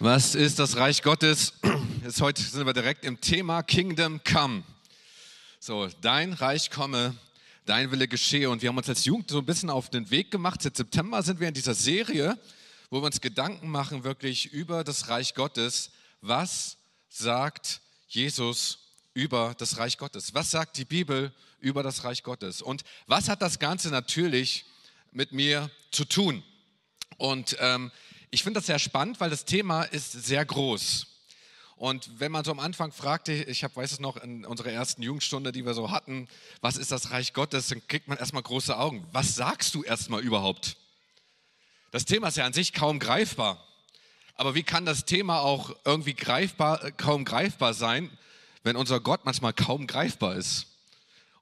Was ist das Reich Gottes? Jetzt heute sind wir direkt im Thema Kingdom Come. So, dein Reich komme, dein Wille geschehe. Und wir haben uns als Jugend so ein bisschen auf den Weg gemacht. Seit September sind wir in dieser Serie, wo wir uns Gedanken machen wirklich über das Reich Gottes. Was sagt Jesus über das Reich Gottes? Was sagt die Bibel über das Reich Gottes? Und was hat das Ganze natürlich mit mir zu tun? Und ähm, ich finde das sehr spannend, weil das Thema ist sehr groß. Und wenn man so am Anfang fragte, ich hab, weiß es noch in unserer ersten Jugendstunde, die wir so hatten, was ist das Reich Gottes, dann kriegt man erstmal große Augen. Was sagst du erstmal überhaupt? Das Thema ist ja an sich kaum greifbar. Aber wie kann das Thema auch irgendwie greifbar, kaum greifbar sein, wenn unser Gott manchmal kaum greifbar ist?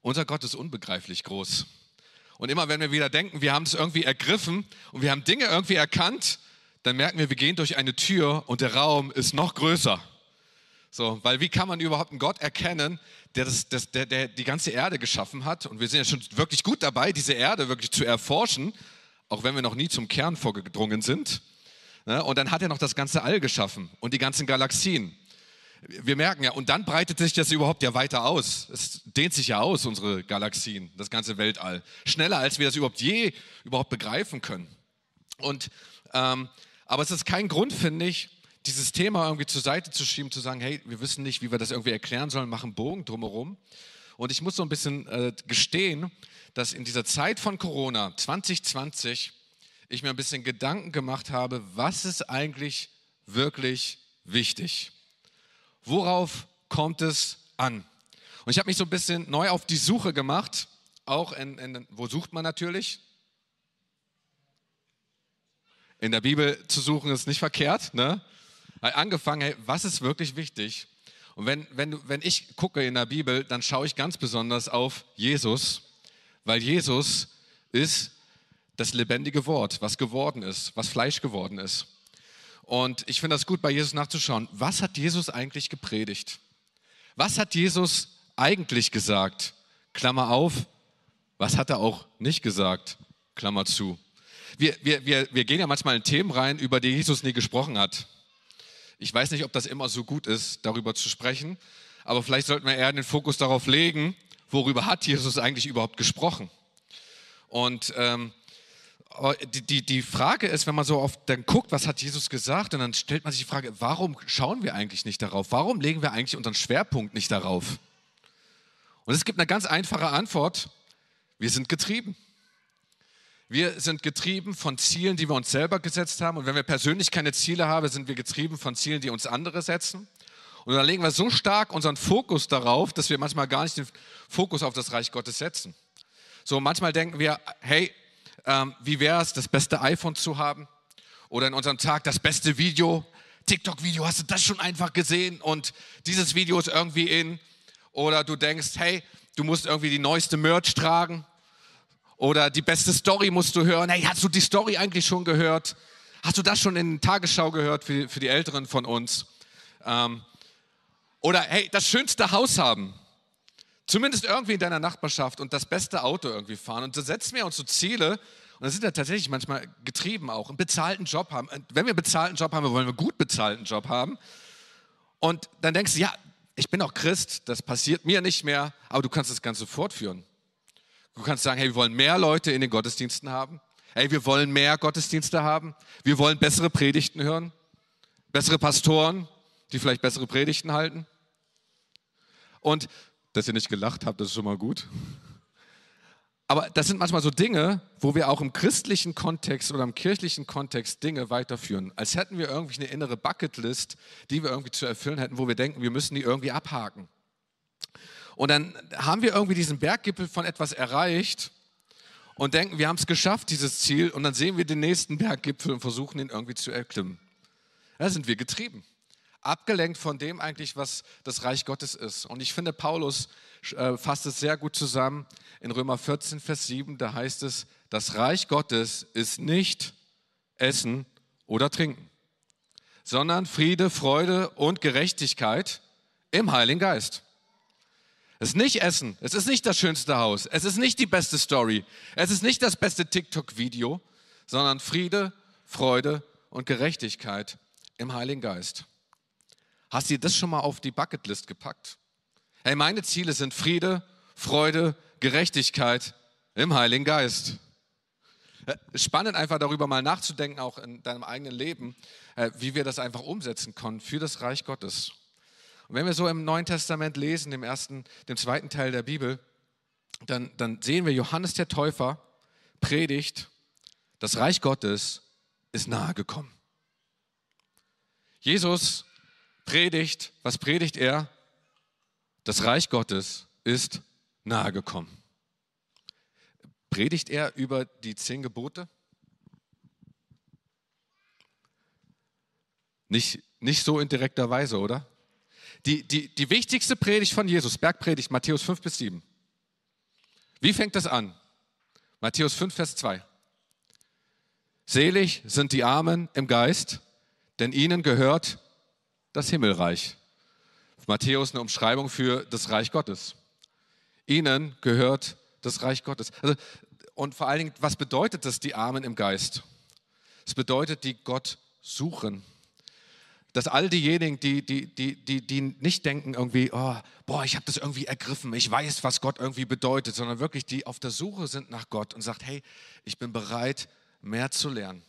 Unser Gott ist unbegreiflich groß. Und immer wenn wir wieder denken, wir haben es irgendwie ergriffen und wir haben Dinge irgendwie erkannt, dann merken wir, wir gehen durch eine Tür und der Raum ist noch größer. So, weil wie kann man überhaupt einen Gott erkennen, der, das, das, der, der die ganze Erde geschaffen hat? Und wir sind ja schon wirklich gut dabei, diese Erde wirklich zu erforschen, auch wenn wir noch nie zum Kern vorgedrungen sind. Ne? Und dann hat er noch das ganze All geschaffen und die ganzen Galaxien. Wir merken ja, und dann breitet sich das überhaupt ja weiter aus. Es dehnt sich ja aus, unsere Galaxien, das ganze Weltall. Schneller, als wir das überhaupt je überhaupt begreifen können. Und ähm, aber es ist kein Grund, finde ich, dieses Thema irgendwie zur Seite zu schieben, zu sagen, hey, wir wissen nicht, wie wir das irgendwie erklären sollen, machen Bogen drumherum. Und ich muss so ein bisschen äh, gestehen, dass in dieser Zeit von Corona 2020 ich mir ein bisschen Gedanken gemacht habe, was ist eigentlich wirklich wichtig? Worauf kommt es an? Und ich habe mich so ein bisschen neu auf die Suche gemacht, auch in, in wo sucht man natürlich? In der Bibel zu suchen, ist nicht verkehrt. Ne? Angefangen, hey, was ist wirklich wichtig? Und wenn, wenn, wenn ich gucke in der Bibel, dann schaue ich ganz besonders auf Jesus, weil Jesus ist das lebendige Wort, was geworden ist, was Fleisch geworden ist. Und ich finde das gut, bei Jesus nachzuschauen. Was hat Jesus eigentlich gepredigt? Was hat Jesus eigentlich gesagt? Klammer auf. Was hat er auch nicht gesagt? Klammer zu wir, wir, wir, wir gehen ja manchmal in Themen rein, über die Jesus nie gesprochen hat. Ich weiß nicht, ob das immer so gut ist, darüber zu sprechen, aber vielleicht sollten wir eher den Fokus darauf legen, worüber hat Jesus eigentlich überhaupt gesprochen. Und ähm, die, die, die Frage ist, wenn man so oft dann guckt, was hat Jesus gesagt, und dann stellt man sich die Frage, warum schauen wir eigentlich nicht darauf? Warum legen wir eigentlich unseren Schwerpunkt nicht darauf? Und es gibt eine ganz einfache Antwort, wir sind getrieben. Wir sind getrieben von Zielen, die wir uns selber gesetzt haben. Und wenn wir persönlich keine Ziele haben, sind wir getrieben von Zielen, die uns andere setzen. Und dann legen wir so stark unseren Fokus darauf, dass wir manchmal gar nicht den Fokus auf das Reich Gottes setzen. So manchmal denken wir, hey, ähm, wie wäre es, das beste iPhone zu haben? Oder in unserem Tag das beste Video. TikTok-Video, hast du das schon einfach gesehen? Und dieses Video ist irgendwie in. Oder du denkst, hey, du musst irgendwie die neueste Merch tragen. Oder die beste Story musst du hören. Hey, hast du die Story eigentlich schon gehört? Hast du das schon in Tagesschau gehört für, für die Älteren von uns? Ähm, oder hey, das schönste Haus haben. Zumindest irgendwie in deiner Nachbarschaft und das beste Auto irgendwie fahren. Und so setzen wir uns so Ziele. Und das sind ja tatsächlich manchmal getrieben auch. Einen bezahlten Job haben. Wenn wir einen bezahlten Job haben, wollen wir einen gut bezahlten Job haben. Und dann denkst du, ja, ich bin auch Christ, das passiert mir nicht mehr, aber du kannst das Ganze fortführen. Du kannst sagen, hey, wir wollen mehr Leute in den Gottesdiensten haben. Hey, wir wollen mehr Gottesdienste haben. Wir wollen bessere Predigten hören. Bessere Pastoren, die vielleicht bessere Predigten halten. Und dass ihr nicht gelacht habt, das ist schon mal gut. Aber das sind manchmal so Dinge, wo wir auch im christlichen Kontext oder im kirchlichen Kontext Dinge weiterführen. Als hätten wir irgendwie eine innere Bucketlist, die wir irgendwie zu erfüllen hätten, wo wir denken, wir müssen die irgendwie abhaken. Und dann haben wir irgendwie diesen Berggipfel von etwas erreicht und denken, wir haben es geschafft, dieses Ziel. Und dann sehen wir den nächsten Berggipfel und versuchen ihn irgendwie zu erklimmen. Da sind wir getrieben. Abgelenkt von dem eigentlich, was das Reich Gottes ist. Und ich finde, Paulus äh, fasst es sehr gut zusammen in Römer 14, Vers 7. Da heißt es, das Reich Gottes ist nicht Essen oder Trinken, sondern Friede, Freude und Gerechtigkeit im Heiligen Geist. Es ist nicht Essen, es ist nicht das schönste Haus, es ist nicht die beste Story, es ist nicht das beste TikTok-Video, sondern Friede, Freude und Gerechtigkeit im Heiligen Geist. Hast du das schon mal auf die Bucketlist gepackt? Hey, meine Ziele sind Friede, Freude, Gerechtigkeit im Heiligen Geist. Äh, spannend einfach darüber mal nachzudenken, auch in deinem eigenen Leben, äh, wie wir das einfach umsetzen können für das Reich Gottes. Und wenn wir so im Neuen Testament lesen, dem ersten, dem zweiten Teil der Bibel, dann, dann sehen wir Johannes der Täufer predigt, das Reich Gottes ist nahe gekommen. Jesus predigt, was predigt er? Das Reich Gottes ist nahe gekommen. Predigt er über die zehn Gebote? Nicht, nicht so in direkter Weise, oder? Die, die, die wichtigste Predigt von Jesus, Bergpredigt, Matthäus 5 bis 7. Wie fängt das an? Matthäus 5, Vers 2. Selig sind die Armen im Geist, denn ihnen gehört das Himmelreich. Matthäus eine Umschreibung für das Reich Gottes. Ihnen gehört das Reich Gottes. Also, und vor allen Dingen, was bedeutet das, die Armen im Geist? Es bedeutet, die Gott suchen dass all diejenigen, die, die, die, die, die nicht denken irgendwie, oh, boah, ich habe das irgendwie ergriffen, ich weiß, was Gott irgendwie bedeutet, sondern wirklich die auf der Suche sind nach Gott und sagt, hey, ich bin bereit, mehr zu lernen.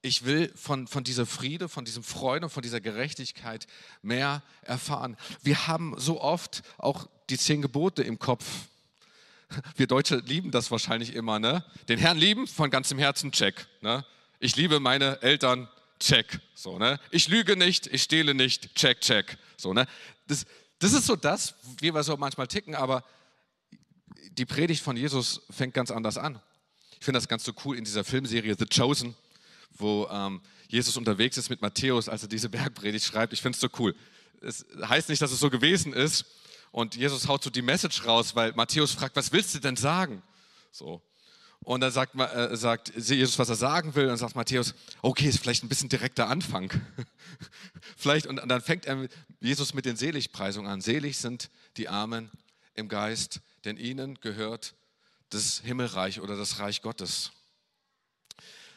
Ich will von, von dieser Friede, von diesem Freude, von dieser Gerechtigkeit mehr erfahren. Wir haben so oft auch die zehn Gebote im Kopf. Wir Deutsche lieben das wahrscheinlich immer, ne? Den Herrn lieben von ganzem Herzen, check. Ne? Ich liebe meine Eltern, check. So, ne? Ich lüge nicht, ich stehle nicht, check, check. So, ne? das, das ist so das, wie wir so manchmal ticken, aber die Predigt von Jesus fängt ganz anders an. Ich finde das ganz so cool in dieser Filmserie The Chosen, wo ähm, Jesus unterwegs ist mit Matthäus, als er diese Bergpredigt schreibt. Ich finde es so cool. Es heißt nicht, dass es so gewesen ist. Und Jesus haut so die Message raus, weil Matthäus fragt, was willst du denn sagen? So. Und dann sagt, äh, sagt Jesus, was er sagen will, und sagt Matthäus, okay, ist vielleicht ein bisschen direkter Anfang. vielleicht, und, und dann fängt er Jesus mit den Seligpreisungen an. Selig sind die Armen im Geist, denn ihnen gehört das Himmelreich oder das Reich Gottes.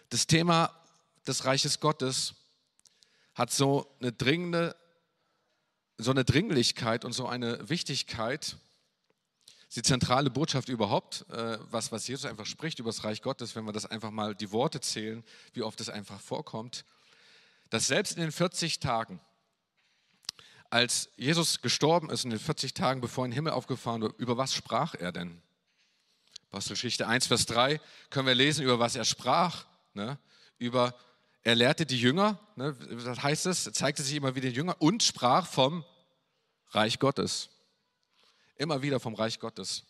Das Thema des Reiches Gottes hat so eine dringende, so eine Dringlichkeit und so eine Wichtigkeit, die zentrale Botschaft überhaupt, äh, was, was Jesus einfach spricht über das Reich Gottes, wenn wir das einfach mal die Worte zählen, wie oft es einfach vorkommt, dass selbst in den 40 Tagen, als Jesus gestorben ist, in den 40 Tagen, bevor er in den Himmel aufgefahren wurde, über was sprach er denn? Apostelgeschichte 1, Vers 3 können wir lesen, über was er sprach. Ne? Über, er lehrte die Jünger, ne? das heißt es, zeigte sich immer wieder den Jünger und sprach vom Reich Gottes. Immer wieder vom Reich Gottes.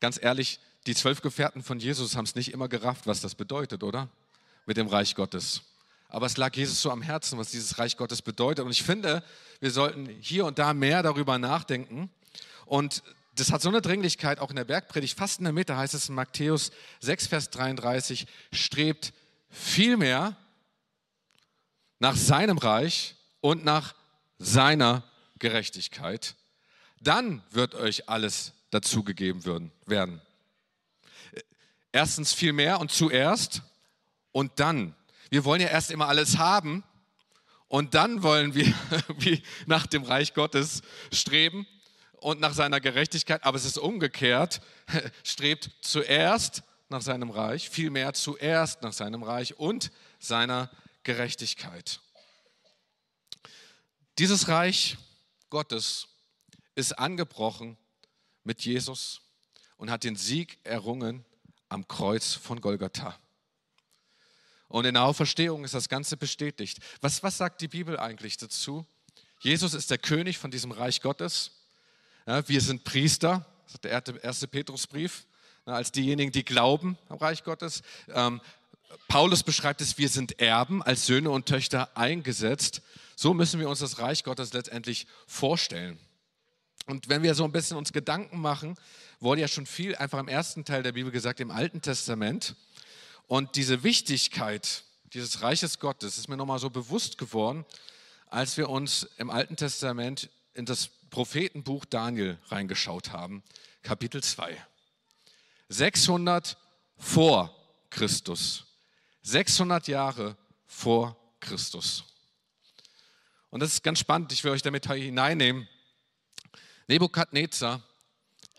Ganz ehrlich, die zwölf Gefährten von Jesus haben es nicht immer gerafft, was das bedeutet, oder? Mit dem Reich Gottes. Aber es lag Jesus so am Herzen, was dieses Reich Gottes bedeutet. Und ich finde, wir sollten hier und da mehr darüber nachdenken. Und das hat so eine Dringlichkeit, auch in der Bergpredigt, fast in der Mitte heißt es in Matthäus 6, Vers 33, strebt vielmehr nach seinem Reich und nach seiner Gerechtigkeit dann wird euch alles dazugegeben werden. Erstens viel mehr und zuerst und dann. Wir wollen ja erst immer alles haben und dann wollen wir wie nach dem Reich Gottes streben und nach seiner Gerechtigkeit, aber es ist umgekehrt, strebt zuerst nach seinem Reich, vielmehr zuerst nach seinem Reich und seiner Gerechtigkeit. Dieses Reich Gottes ist angebrochen mit Jesus und hat den Sieg errungen am Kreuz von Golgatha. Und in der Auferstehung ist das Ganze bestätigt. Was, was sagt die Bibel eigentlich dazu? Jesus ist der König von diesem Reich Gottes. Ja, wir sind Priester, das ist der erste Petrusbrief, als diejenigen, die glauben am Reich Gottes. Ähm, Paulus beschreibt es, wir sind Erben, als Söhne und Töchter eingesetzt. So müssen wir uns das Reich Gottes letztendlich vorstellen. Und wenn wir so ein bisschen uns Gedanken machen, wurde ja schon viel einfach im ersten Teil der Bibel gesagt, im Alten Testament. Und diese Wichtigkeit dieses Reiches Gottes ist mir nochmal so bewusst geworden, als wir uns im Alten Testament in das Prophetenbuch Daniel reingeschaut haben, Kapitel 2. 600 vor Christus. 600 Jahre vor Christus. Und das ist ganz spannend, ich will euch damit hineinnehmen. Nebukadnezar,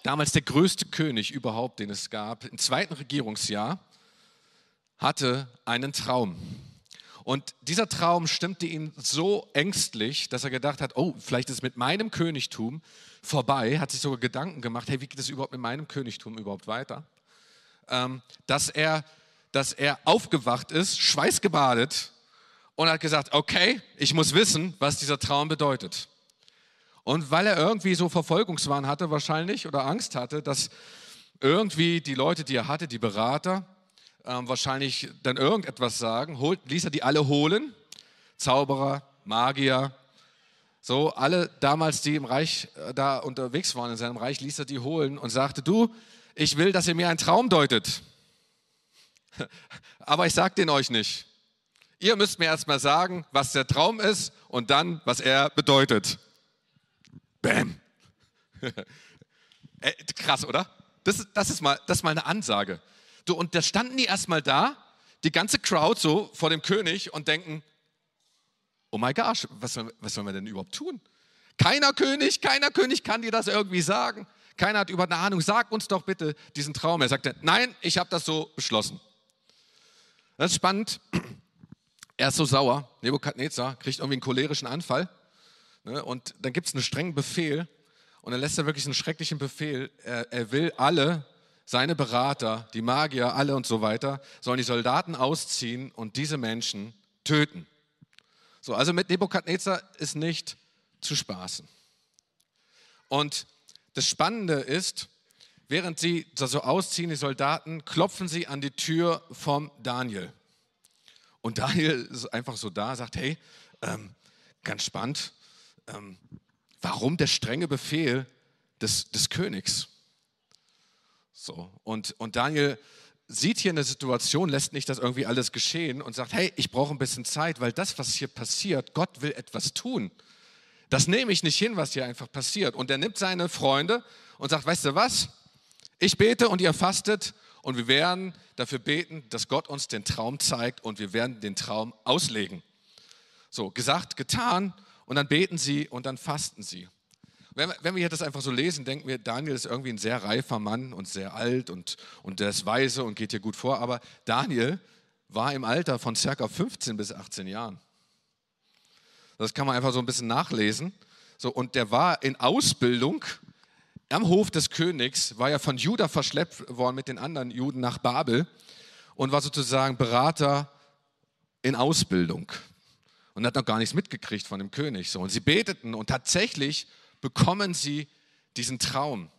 damals der größte König überhaupt, den es gab, im zweiten Regierungsjahr, hatte einen Traum. Und dieser Traum stimmte ihn so ängstlich, dass er gedacht hat, oh, vielleicht ist es mit meinem Königtum vorbei, hat sich sogar Gedanken gemacht, hey, wie geht es überhaupt mit meinem Königtum überhaupt weiter? Ähm, dass, er, dass er aufgewacht ist, schweißgebadet und hat gesagt, okay, ich muss wissen, was dieser Traum bedeutet. Und weil er irgendwie so Verfolgungswahn hatte wahrscheinlich oder Angst hatte, dass irgendwie die Leute, die er hatte, die Berater, ähm, wahrscheinlich dann irgendetwas sagen, holt, ließ er die alle holen, Zauberer, Magier, so alle damals, die im Reich äh, da unterwegs waren in seinem Reich, ließ er die holen und sagte, du, ich will, dass ihr mir einen Traum deutet. Aber ich sage den euch nicht. Ihr müsst mir erstmal sagen, was der Traum ist und dann, was er bedeutet. Bäm. Äh, krass, oder? Das, das, ist mal, das ist mal eine Ansage. Du, und da standen die erstmal da, die ganze Crowd so vor dem König und denken, oh my gosh, was, was sollen wir denn überhaupt tun? Keiner König, keiner König kann dir das irgendwie sagen. Keiner hat über eine Ahnung, sag uns doch bitte diesen Traum. Er sagte, nein, ich habe das so beschlossen. Das ist spannend. Er ist so sauer. Nebukadnezar kriegt irgendwie einen cholerischen Anfall. Ne, und dann gibt es einen strengen Befehl. Und dann lässt er wirklich einen schrecklichen Befehl. Er, er will alle seine Berater, die Magier, alle und so weiter, sollen die Soldaten ausziehen und diese Menschen töten. So, also mit Nebukadnezar ist nicht zu spaßen. Und das Spannende ist, während sie so ausziehen, die Soldaten, klopfen sie an die Tür vom Daniel. Und Daniel ist einfach so da, sagt, hey, ähm, ganz spannend, ähm, warum der strenge Befehl des, des Königs? So, und, und Daniel sieht hier eine Situation, lässt nicht das irgendwie alles geschehen und sagt, hey, ich brauche ein bisschen Zeit, weil das, was hier passiert, Gott will etwas tun. Das nehme ich nicht hin, was hier einfach passiert. Und er nimmt seine Freunde und sagt, weißt du was? Ich bete und ihr fastet und wir werden dafür beten, dass Gott uns den Traum zeigt und wir werden den Traum auslegen. So, gesagt, getan und dann beten sie und dann fasten sie. Wenn, wenn wir das einfach so lesen, denken wir, Daniel ist irgendwie ein sehr reifer Mann und sehr alt und, und der ist weise und geht hier gut vor. Aber Daniel war im Alter von circa 15 bis 18 Jahren. Das kann man einfach so ein bisschen nachlesen. So, und der war in Ausbildung am Hof des Königs, war ja von Juda verschleppt worden mit den anderen Juden nach Babel und war sozusagen Berater in Ausbildung und hat noch gar nichts mitgekriegt von dem König. So, und sie beteten und tatsächlich bekommen sie diesen Traum.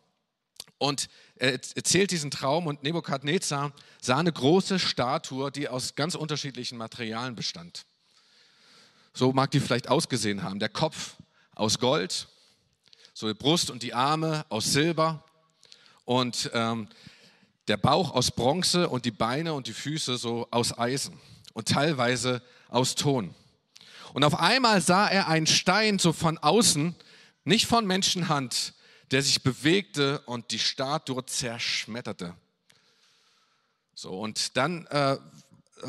Und er erzählt diesen Traum und Nebukadnezar sah eine große Statue, die aus ganz unterschiedlichen Materialien bestand. So mag die vielleicht ausgesehen haben. Der Kopf aus Gold, so die Brust und die Arme aus Silber und ähm, der Bauch aus Bronze und die Beine und die Füße so aus Eisen und teilweise aus Ton. Und auf einmal sah er einen Stein so von außen, nicht von Menschenhand, der sich bewegte und die Statue zerschmetterte. So, und dann äh,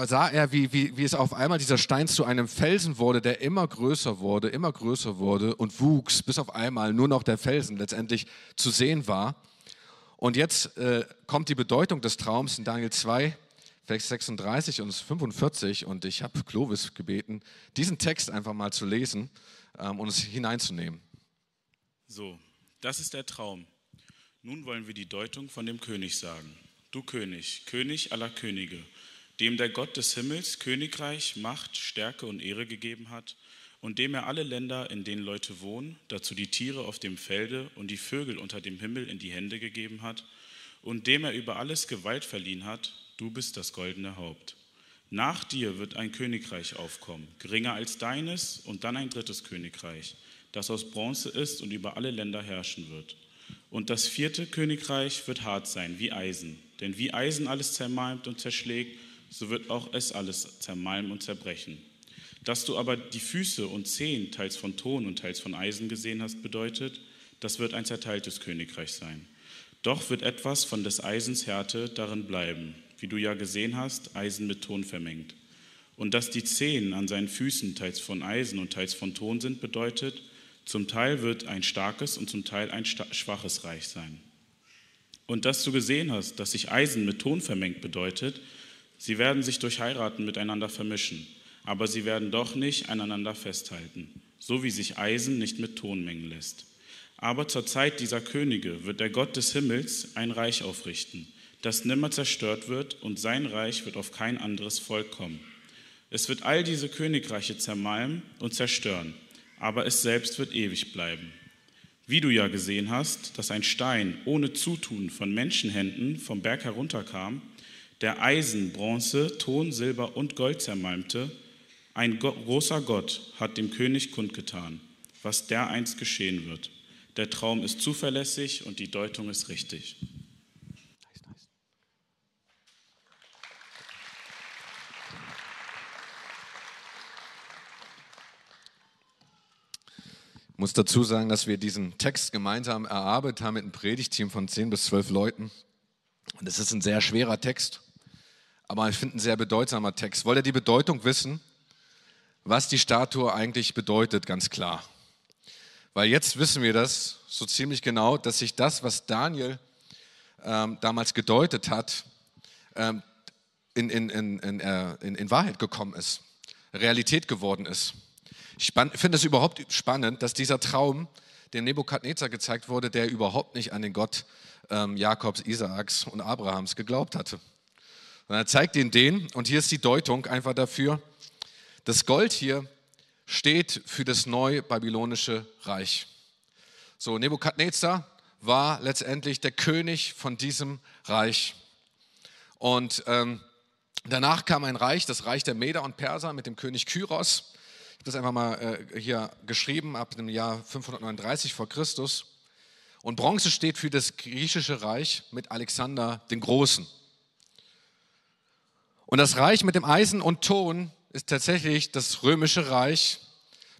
sah er, wie, wie, wie es auf einmal dieser Stein zu einem Felsen wurde, der immer größer wurde, immer größer wurde und wuchs, bis auf einmal nur noch der Felsen letztendlich zu sehen war. Und jetzt äh, kommt die Bedeutung des Traums in Daniel 2, Vers 36 und 45. Und ich habe Clovis gebeten, diesen Text einfach mal zu lesen ähm, und es hineinzunehmen. So, das ist der Traum. Nun wollen wir die Deutung von dem König sagen. Du König, König aller Könige, dem der Gott des Himmels Königreich, Macht, Stärke und Ehre gegeben hat und dem er alle Länder, in denen Leute wohnen, dazu die Tiere auf dem Felde und die Vögel unter dem Himmel in die Hände gegeben hat und dem er über alles Gewalt verliehen hat, du bist das goldene Haupt. Nach dir wird ein Königreich aufkommen, geringer als deines und dann ein drittes Königreich das aus Bronze ist und über alle Länder herrschen wird. Und das vierte Königreich wird hart sein, wie Eisen. Denn wie Eisen alles zermalmt und zerschlägt, so wird auch es alles zermalmen und zerbrechen. Dass du aber die Füße und Zehen teils von Ton und teils von Eisen gesehen hast, bedeutet, das wird ein zerteiltes Königreich sein. Doch wird etwas von des Eisens Härte darin bleiben, wie du ja gesehen hast, Eisen mit Ton vermengt. Und dass die Zehen an seinen Füßen teils von Eisen und teils von Ton sind, bedeutet, zum Teil wird ein starkes und zum Teil ein schwaches Reich sein. Und dass du gesehen hast, dass sich Eisen mit Ton vermengt, bedeutet, sie werden sich durch Heiraten miteinander vermischen, aber sie werden doch nicht aneinander festhalten, so wie sich Eisen nicht mit Ton mengen lässt. Aber zur Zeit dieser Könige wird der Gott des Himmels ein Reich aufrichten, das nimmer zerstört wird, und sein Reich wird auf kein anderes Volk kommen. Es wird all diese Königreiche zermalmen und zerstören, aber es selbst wird ewig bleiben. Wie du ja gesehen hast, dass ein Stein ohne Zutun von Menschenhänden vom Berg herunterkam, der Eisen, Bronze, Ton, Silber und Gold zermalmte, ein großer Gott hat dem König kundgetan, was dereinst geschehen wird. Der Traum ist zuverlässig und die Deutung ist richtig. Ich muss dazu sagen, dass wir diesen Text gemeinsam erarbeitet haben mit einem Predigteam von 10 bis 12 Leuten. Und es ist ein sehr schwerer Text, aber ich finde ein sehr bedeutsamer Text. Wollt ihr die Bedeutung wissen, was die Statue eigentlich bedeutet, ganz klar? Weil jetzt wissen wir das so ziemlich genau, dass sich das, was Daniel ähm, damals gedeutet hat, ähm, in, in, in, äh, in, in Wahrheit gekommen ist, Realität geworden ist. Ich finde es überhaupt spannend, dass dieser Traum dem Nebukadnezar gezeigt wurde, der überhaupt nicht an den Gott ähm, Jakobs, Isaaks und Abrahams geglaubt hatte. Und er zeigt ihn den, und hier ist die Deutung einfach dafür, das Gold hier steht für das neue babylonische Reich. So, Nebukadnezar war letztendlich der König von diesem Reich. Und ähm, danach kam ein Reich, das Reich der Meder und Perser mit dem König Kyros habe das einfach mal äh, hier geschrieben, ab dem Jahr 539 vor Christus. Und Bronze steht für das griechische Reich mit Alexander den Großen. Und das Reich mit dem Eisen und Ton ist tatsächlich das römische Reich,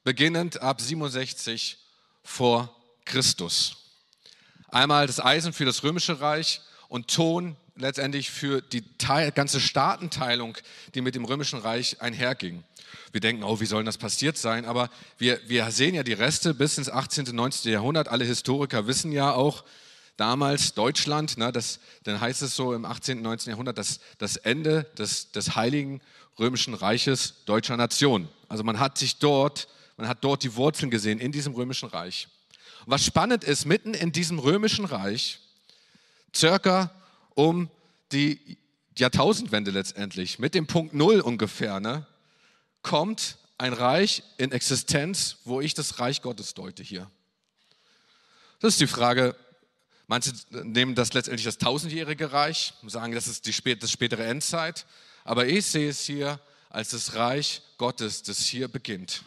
beginnend ab 67 vor Christus. Einmal das Eisen für das römische Reich und Ton letztendlich für die Teil, ganze Staatenteilung, die mit dem römischen Reich einherging. Wir denken, oh, wie soll das passiert sein? Aber wir, wir sehen ja die Reste bis ins 18., 19. Jahrhundert. Alle Historiker wissen ja auch, damals Deutschland, ne, das, dann heißt es so im 18., 19. Jahrhundert, das, das Ende des, des Heiligen Römischen Reiches deutscher Nation. Also man hat sich dort, man hat dort die Wurzeln gesehen in diesem Römischen Reich. Und was spannend ist, mitten in diesem Römischen Reich, circa um die Jahrtausendwende letztendlich, mit dem Punkt Null ungefähr, ne, kommt ein Reich in Existenz, wo ich das Reich Gottes deute hier? Das ist die Frage. Manche nehmen das letztendlich das tausendjährige Reich und sagen, das ist die spät, das spätere Endzeit. Aber ich sehe es hier als das Reich Gottes, das hier beginnt.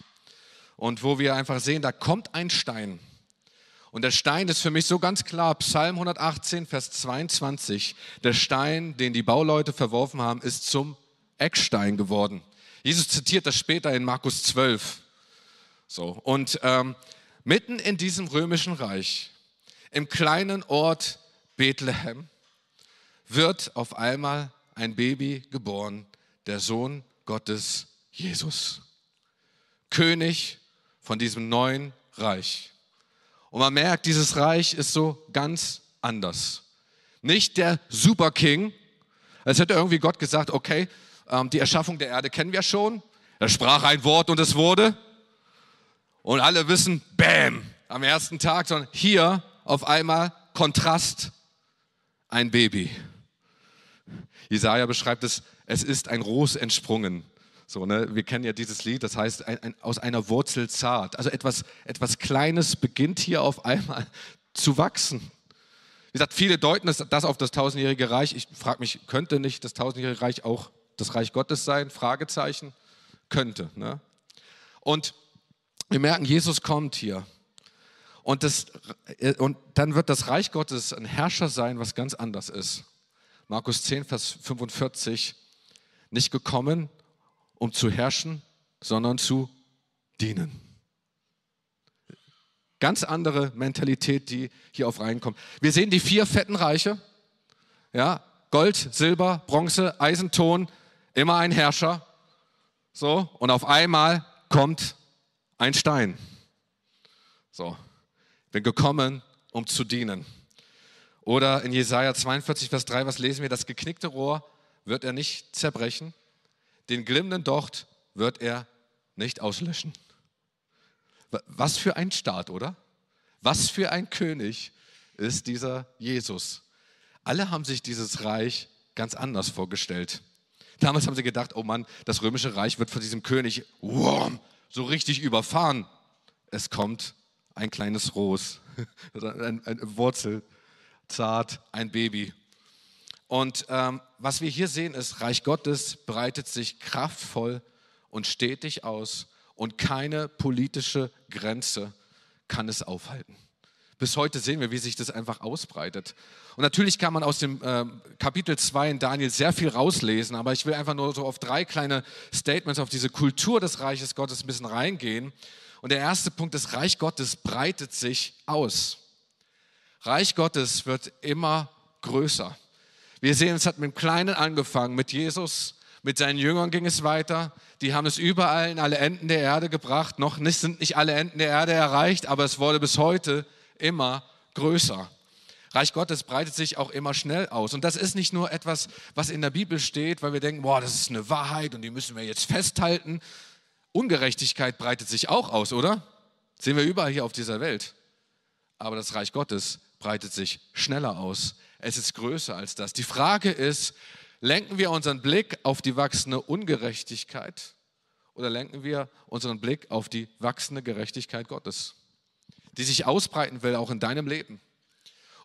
Und wo wir einfach sehen, da kommt ein Stein. Und der Stein ist für mich so ganz klar, Psalm 118, Vers 22, der Stein, den die Bauleute verworfen haben, ist zum Eckstein geworden. Jesus zitiert das später in Markus 12. So, und ähm, mitten in diesem römischen Reich, im kleinen Ort Bethlehem, wird auf einmal ein Baby geboren, der Sohn Gottes Jesus. König von diesem neuen Reich. Und man merkt, dieses Reich ist so ganz anders. Nicht der Superking, als hätte irgendwie Gott gesagt, okay, ähm, die Erschaffung der Erde kennen wir schon. Er sprach ein Wort und es wurde. Und alle wissen, bam, am ersten Tag, sondern hier auf einmal Kontrast, ein Baby. Jesaja beschreibt es, es ist ein Ros entsprungen. So, ne? Wir kennen ja dieses Lied, das heißt ein, ein, aus einer Wurzel zart. Also etwas, etwas Kleines beginnt hier auf einmal zu wachsen. Wie gesagt, viele deuten das, das auf das tausendjährige Reich. Ich frage mich, könnte nicht das tausendjährige Reich auch das Reich Gottes sein? Fragezeichen. Könnte. Ne? Und wir merken, Jesus kommt hier. Und, das, und dann wird das Reich Gottes ein Herrscher sein, was ganz anders ist. Markus 10, Vers 45. Nicht gekommen, um zu herrschen, sondern zu dienen. Ganz andere Mentalität, die hier auf reinkommt. Wir sehen die vier fetten Reiche. Ja, Gold, Silber, Bronze, Eisenton, immer ein Herrscher. So, und auf einmal kommt ein Stein. So, bin gekommen, um zu dienen. Oder in Jesaja 42, Vers 3, was lesen wir? Das geknickte Rohr wird er nicht zerbrechen, den glimmenden Docht wird er nicht auslöschen. Was für ein Staat, oder? Was für ein König ist dieser Jesus? Alle haben sich dieses Reich ganz anders vorgestellt. Damals haben sie gedacht, oh Mann, das römische Reich wird von diesem König wow, so richtig überfahren. Es kommt ein kleines Ros, eine Wurzel, zart, ein Baby. Und ähm, was wir hier sehen ist, Reich Gottes breitet sich kraftvoll und stetig aus und keine politische Grenze kann es aufhalten. Bis heute sehen wir, wie sich das einfach ausbreitet. Und natürlich kann man aus dem äh, Kapitel 2 in Daniel sehr viel rauslesen, aber ich will einfach nur so auf drei kleine Statements, auf diese Kultur des Reiches Gottes ein bisschen reingehen. Und der erste Punkt, das Reich Gottes breitet sich aus. Reich Gottes wird immer größer. Wir sehen, es hat mit dem Kleinen angefangen, mit Jesus, mit seinen Jüngern ging es weiter. Die haben es überall in alle Enden der Erde gebracht. Noch nicht, sind nicht alle Enden der Erde erreicht, aber es wurde bis heute immer größer. Reich Gottes breitet sich auch immer schnell aus. Und das ist nicht nur etwas, was in der Bibel steht, weil wir denken, boah, das ist eine Wahrheit und die müssen wir jetzt festhalten. Ungerechtigkeit breitet sich auch aus, oder? Sehen wir überall hier auf dieser Welt. Aber das Reich Gottes breitet sich schneller aus. Es ist größer als das. Die Frage ist, lenken wir unseren Blick auf die wachsende Ungerechtigkeit oder lenken wir unseren Blick auf die wachsende Gerechtigkeit Gottes? die sich ausbreiten will, auch in deinem Leben.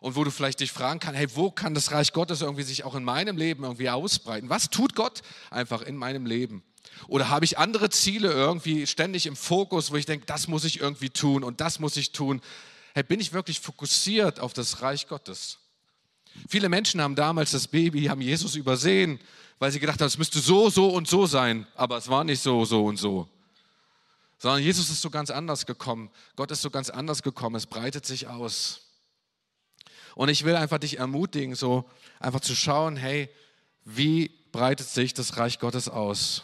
Und wo du vielleicht dich fragen kannst, hey, wo kann das Reich Gottes irgendwie sich auch in meinem Leben irgendwie ausbreiten? Was tut Gott einfach in meinem Leben? Oder habe ich andere Ziele irgendwie ständig im Fokus, wo ich denke, das muss ich irgendwie tun und das muss ich tun? Hey, bin ich wirklich fokussiert auf das Reich Gottes? Viele Menschen haben damals das Baby, haben Jesus übersehen, weil sie gedacht haben, es müsste so, so und so sein, aber es war nicht so, so und so sondern Jesus ist so ganz anders gekommen. Gott ist so ganz anders gekommen. Es breitet sich aus. Und ich will einfach dich ermutigen, so einfach zu schauen, hey, wie breitet sich das Reich Gottes aus?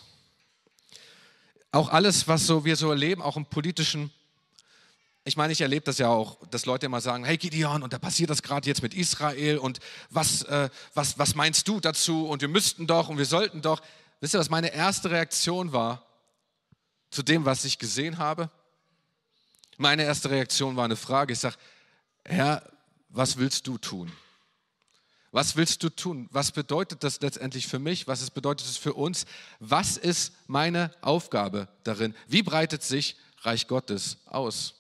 Auch alles, was so wir so erleben, auch im politischen, ich meine, ich erlebe das ja auch, dass Leute immer sagen, hey Gideon, und da passiert das gerade jetzt mit Israel und was, äh, was, was meinst du dazu und wir müssten doch und wir sollten doch. Wisst ihr, was meine erste Reaktion war? zu dem, was ich gesehen habe? Meine erste Reaktion war eine Frage. Ich sage, Herr, was willst du tun? Was willst du tun? Was bedeutet das letztendlich für mich? Was bedeutet es für uns? Was ist meine Aufgabe darin? Wie breitet sich Reich Gottes aus?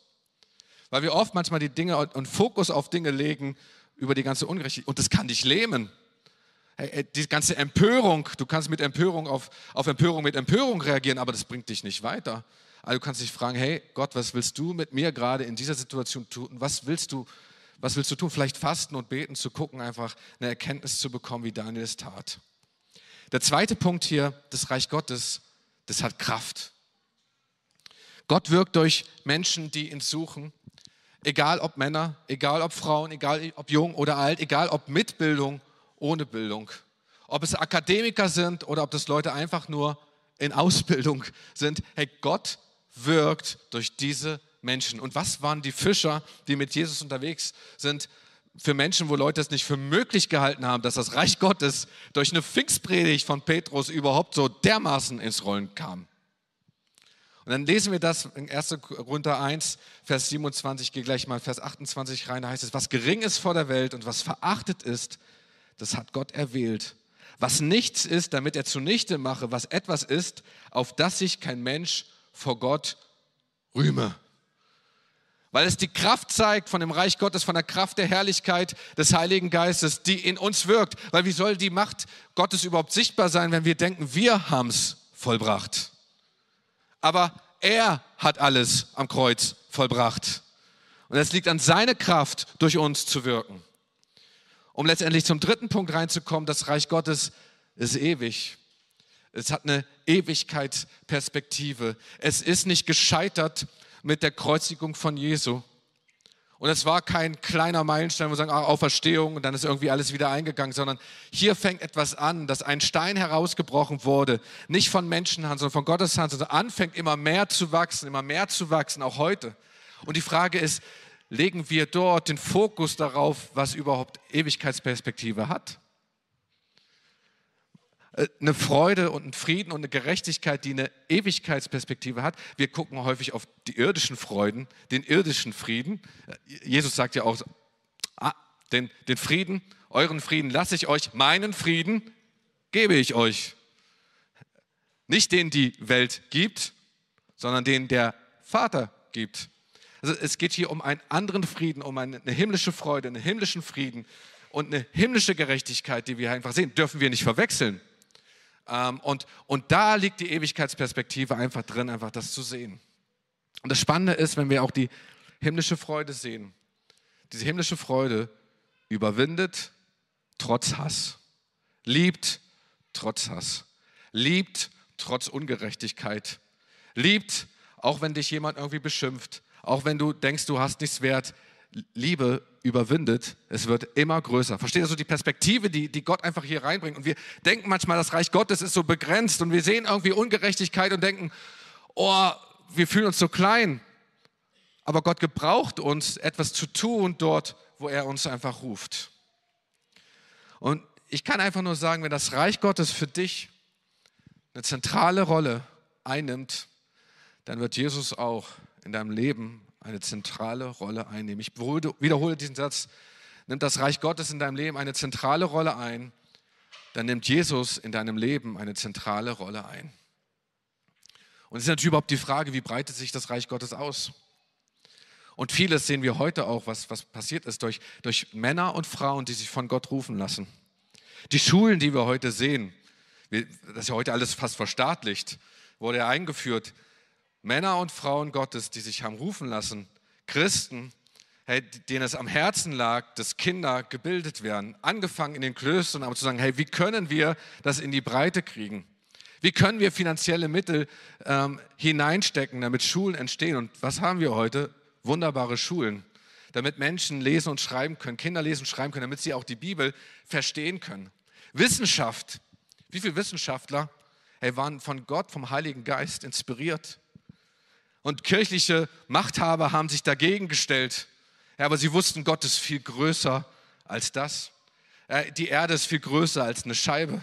Weil wir oft manchmal die Dinge und Fokus auf Dinge legen über die ganze Ungerechtigkeit und das kann dich lähmen. Die ganze Empörung, du kannst mit Empörung auf, auf Empörung mit Empörung reagieren, aber das bringt dich nicht weiter. Also du kannst dich fragen, hey Gott, was willst du mit mir gerade in dieser Situation tun? Was willst du, was willst du tun? Vielleicht fasten und beten, zu gucken, einfach eine Erkenntnis zu bekommen, wie Daniel es tat. Der zweite Punkt hier, das Reich Gottes, das hat Kraft. Gott wirkt durch Menschen, die ihn suchen, egal ob Männer, egal ob Frauen, egal ob jung oder alt, egal ob mit Bildung ohne Bildung. Ob es Akademiker sind oder ob das Leute einfach nur in Ausbildung sind. Hey, Gott wirkt durch diese Menschen. Und was waren die Fischer, die mit Jesus unterwegs sind? Für Menschen, wo Leute es nicht für möglich gehalten haben, dass das Reich Gottes durch eine Pfingstpredigt von Petrus überhaupt so dermaßen ins Rollen kam. Und dann lesen wir das in 1. Korinther 1, Vers 27, gehe gleich mal Vers 28 rein, da heißt es, was gering ist vor der Welt und was verachtet ist, das hat Gott erwählt. Was nichts ist, damit er zunichte mache, was etwas ist, auf das sich kein Mensch vor Gott rühme. Weil es die Kraft zeigt von dem Reich Gottes, von der Kraft der Herrlichkeit des Heiligen Geistes, die in uns wirkt. Weil wie soll die Macht Gottes überhaupt sichtbar sein, wenn wir denken, wir haben es vollbracht? Aber er hat alles am Kreuz vollbracht. Und es liegt an seiner Kraft, durch uns zu wirken. Um letztendlich zum dritten Punkt reinzukommen, das Reich Gottes ist ewig. Es hat eine Ewigkeitsperspektive. Es ist nicht gescheitert mit der Kreuzigung von Jesu. Und es war kein kleiner Meilenstein, wo wir sagen, ah, Auferstehung und dann ist irgendwie alles wieder eingegangen, sondern hier fängt etwas an, dass ein Stein herausgebrochen wurde, nicht von Menschenhand, sondern von Gottes Hand, sondern anfängt immer mehr zu wachsen, immer mehr zu wachsen, auch heute. Und die Frage ist, legen wir dort den Fokus darauf, was überhaupt Ewigkeitsperspektive hat? Äh, eine Freude und ein Frieden und eine Gerechtigkeit, die eine Ewigkeitsperspektive hat. Wir gucken häufig auf die irdischen Freuden, den irdischen Frieden. Jesus sagt ja auch, ah, den, den Frieden, euren Frieden lasse ich euch, meinen Frieden gebe ich euch. Nicht den die Welt gibt, sondern den der Vater gibt. Also es geht hier um einen anderen Frieden, um eine, eine himmlische Freude, einen himmlischen Frieden und eine himmlische Gerechtigkeit, die wir einfach sehen, dürfen wir nicht verwechseln. Ähm, und, und da liegt die Ewigkeitsperspektive einfach drin, einfach das zu sehen. Und das Spannende ist, wenn wir auch die himmlische Freude sehen. Diese himmlische Freude überwindet trotz Hass, liebt trotz Hass, liebt trotz Ungerechtigkeit, liebt, auch wenn dich jemand irgendwie beschimpft, auch wenn du denkst, du hast nichts wert, Liebe überwindet, es wird immer größer. Versteht ihr so die Perspektive, die, die Gott einfach hier reinbringt? Und wir denken manchmal, das Reich Gottes ist so begrenzt und wir sehen irgendwie Ungerechtigkeit und denken, oh, wir fühlen uns so klein. Aber Gott gebraucht uns, etwas zu tun dort, wo er uns einfach ruft. Und ich kann einfach nur sagen, wenn das Reich Gottes für dich eine zentrale Rolle einnimmt, dann wird Jesus auch in deinem Leben eine zentrale Rolle einnehmen. Ich wiederhole diesen Satz. Nimmt das Reich Gottes in deinem Leben eine zentrale Rolle ein, dann nimmt Jesus in deinem Leben eine zentrale Rolle ein. Und es ist natürlich überhaupt die Frage, wie breitet sich das Reich Gottes aus? Und vieles sehen wir heute auch, was, was passiert ist durch, durch Männer und Frauen, die sich von Gott rufen lassen. Die Schulen, die wir heute sehen, das ist ja heute alles fast verstaatlicht, wurde ja eingeführt. Männer und Frauen Gottes, die sich haben rufen lassen, Christen, hey, denen es am Herzen lag, dass Kinder gebildet werden, angefangen in den Klöstern, aber zu sagen, hey, wie können wir das in die Breite kriegen? Wie können wir finanzielle Mittel ähm, hineinstecken, damit Schulen entstehen? Und was haben wir heute? Wunderbare Schulen, damit Menschen lesen und schreiben können, Kinder lesen und schreiben können, damit sie auch die Bibel verstehen können. Wissenschaft. Wie viele Wissenschaftler hey, waren von Gott, vom Heiligen Geist inspiriert? Und kirchliche Machthaber haben sich dagegen gestellt. Ja, aber sie wussten, Gott ist viel größer als das. Die Erde ist viel größer als eine Scheibe.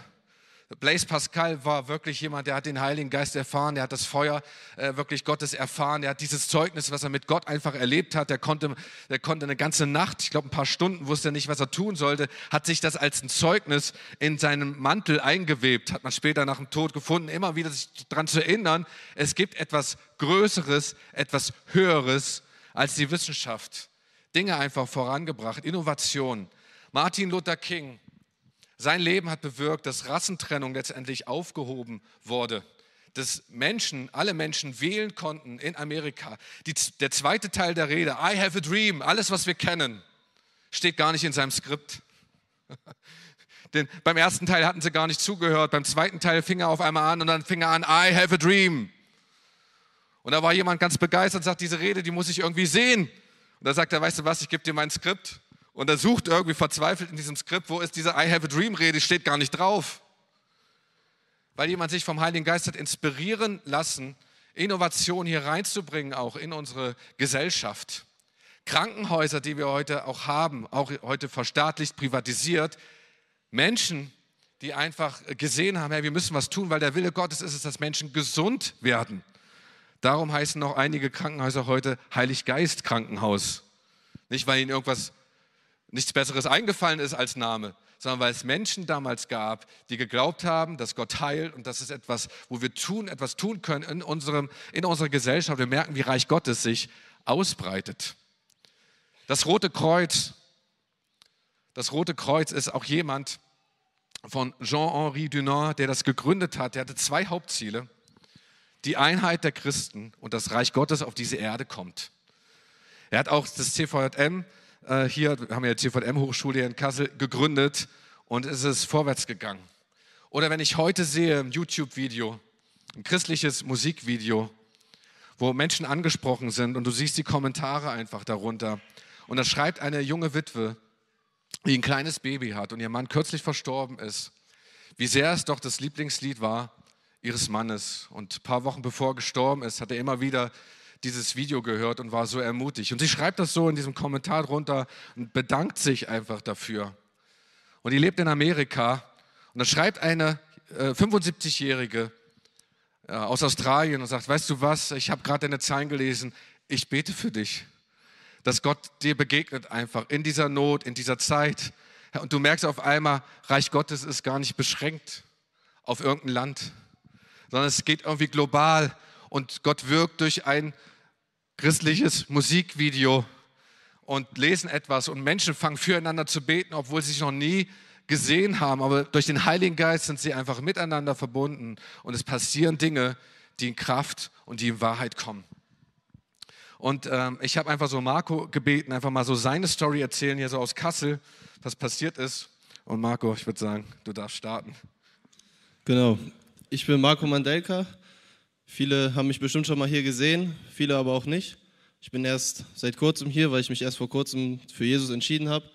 Blaise Pascal war wirklich jemand, der hat den Heiligen Geist erfahren, der hat das Feuer äh, wirklich Gottes erfahren, der hat dieses Zeugnis, was er mit Gott einfach erlebt hat, der konnte, der konnte eine ganze Nacht, ich glaube ein paar Stunden, wusste er nicht, was er tun sollte, hat sich das als ein Zeugnis in seinem Mantel eingewebt, hat man später nach dem Tod gefunden, immer wieder sich daran zu erinnern, es gibt etwas Größeres, etwas Höheres als die Wissenschaft. Dinge einfach vorangebracht, Innovation. Martin Luther King, sein Leben hat bewirkt, dass Rassentrennung letztendlich aufgehoben wurde, dass Menschen, alle Menschen wählen konnten in Amerika. Die, der zweite Teil der Rede, I have a dream, alles, was wir kennen, steht gar nicht in seinem Skript. Denn beim ersten Teil hatten sie gar nicht zugehört, beim zweiten Teil fing er auf einmal an und dann fing er an, I have a dream. Und da war jemand ganz begeistert und sagt, diese Rede, die muss ich irgendwie sehen. Und da sagt er, weißt du was, ich gebe dir mein Skript und er sucht irgendwie verzweifelt in diesem Skript, wo ist diese I have a dream Rede, steht gar nicht drauf. Weil jemand sich vom Heiligen Geist hat inspirieren lassen, Innovation hier reinzubringen, auch in unsere Gesellschaft. Krankenhäuser, die wir heute auch haben, auch heute verstaatlicht, privatisiert, Menschen, die einfach gesehen haben, hey, wir müssen was tun, weil der Wille Gottes ist es, dass Menschen gesund werden. Darum heißen auch einige Krankenhäuser heute Heiliggeist Krankenhaus. Nicht, weil ihnen irgendwas nichts Besseres eingefallen ist als Name, sondern weil es Menschen damals gab, die geglaubt haben, dass Gott heilt und das ist etwas, wo wir tun, etwas tun können in, unserem, in unserer Gesellschaft. Wir merken, wie Reich Gottes sich ausbreitet. Das Rote Kreuz, das Rote Kreuz ist auch jemand von Jean-Henri Dunant, der das gegründet hat. Der hatte zwei Hauptziele. Die Einheit der Christen und das Reich Gottes auf diese Erde kommt. Er hat auch das CVJM äh, hier, wir haben ja die CVM-Hochschule in Kassel gegründet und es ist vorwärts gegangen. Oder wenn ich heute sehe ein YouTube-Video, ein christliches Musikvideo, wo Menschen angesprochen sind und du siehst die Kommentare einfach darunter Und da schreibt eine junge Witwe, die ein kleines Baby hat und ihr Mann kürzlich verstorben ist, wie sehr es doch das Lieblingslied war ihres Mannes. Und ein paar Wochen bevor er gestorben ist, hat er immer wieder dieses Video gehört und war so ermutigt. Und sie schreibt das so in diesem Kommentar drunter und bedankt sich einfach dafür. Und die lebt in Amerika. Und da schreibt eine äh, 75-Jährige äh, aus Australien und sagt, weißt du was, ich habe gerade deine Zeilen gelesen, ich bete für dich, dass Gott dir begegnet einfach in dieser Not, in dieser Zeit. Und du merkst auf einmal, Reich Gottes ist gar nicht beschränkt auf irgendein Land, sondern es geht irgendwie global und Gott wirkt durch ein christliches Musikvideo und lesen etwas und Menschen fangen füreinander zu beten, obwohl sie sich noch nie gesehen haben, aber durch den Heiligen Geist sind sie einfach miteinander verbunden und es passieren Dinge, die in Kraft und die in Wahrheit kommen. Und ähm, ich habe einfach so Marco gebeten, einfach mal so seine Story erzählen, hier so aus Kassel, was passiert ist. Und Marco, ich würde sagen, du darfst starten. Genau. Ich bin Marco Mandelka. Viele haben mich bestimmt schon mal hier gesehen, viele aber auch nicht. Ich bin erst seit kurzem hier, weil ich mich erst vor kurzem für Jesus entschieden habe.